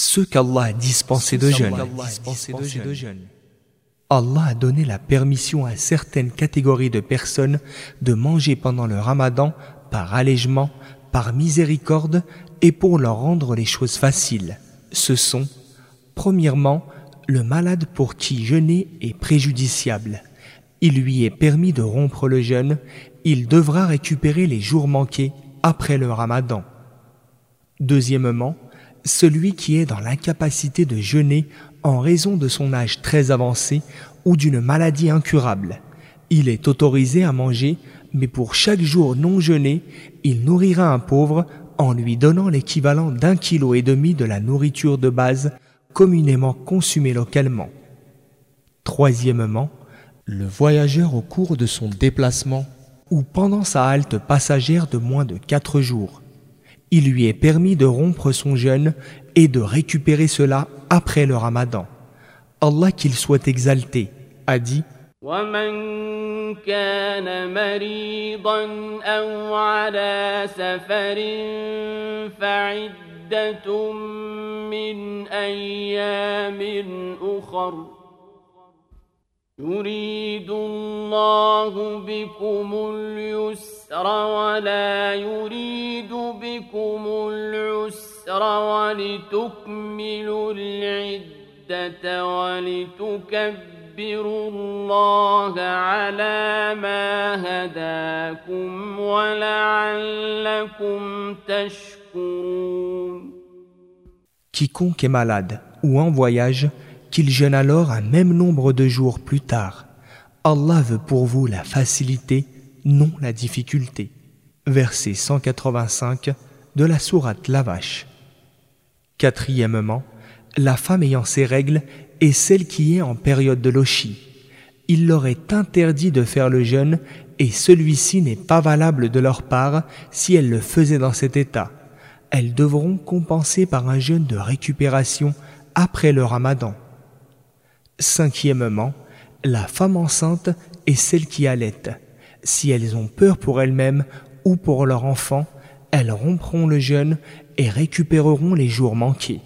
ceux qu'Allah a dispensés de jeûne. Allah a donné la permission à certaines catégories de personnes de manger pendant le ramadan par allègement, par miséricorde et pour leur rendre les choses faciles. Ce sont, premièrement, le malade pour qui jeûner est préjudiciable. Il lui est permis de rompre le jeûne, il devra récupérer les jours manqués après le ramadan. Deuxièmement, celui qui est dans l'incapacité de jeûner en raison de son âge très avancé ou d'une maladie incurable. Il est autorisé à manger, mais pour chaque jour non jeûné, il nourrira un pauvre en lui donnant l'équivalent d'un kilo et demi de la nourriture de base communément consumée localement. Troisièmement, le voyageur au cours de son déplacement ou pendant sa halte passagère de moins de quatre jours il lui est permis de rompre son jeûne et de récupérer cela après le ramadan. Allah qu'il soit exalté a dit ومن كان مريضا أو على سفر فعدة من أيام أخر يريد الله بكم اليسر ولا يريد بكم العسر ولتكملوا العدة ولتكبروا الله على ما هداكم ولعلكم تشكرون Quiconque est malade ou en voyage qu'il jeûne alors un même nombre de jours plus tard. Allah veut pour vous la facilité, non la difficulté. Verset 185 de la sourate La Vache. Quatrièmement, la femme ayant ses règles est celle qui est en période de lochi. Il leur est interdit de faire le jeûne et celui-ci n'est pas valable de leur part si elles le faisaient dans cet état. Elles devront compenser par un jeûne de récupération après le ramadan. Cinquièmement, la femme enceinte est celle qui allaite. Si elles ont peur pour elles-mêmes ou pour leur enfant, elles rompront le jeûne et récupéreront les jours manqués.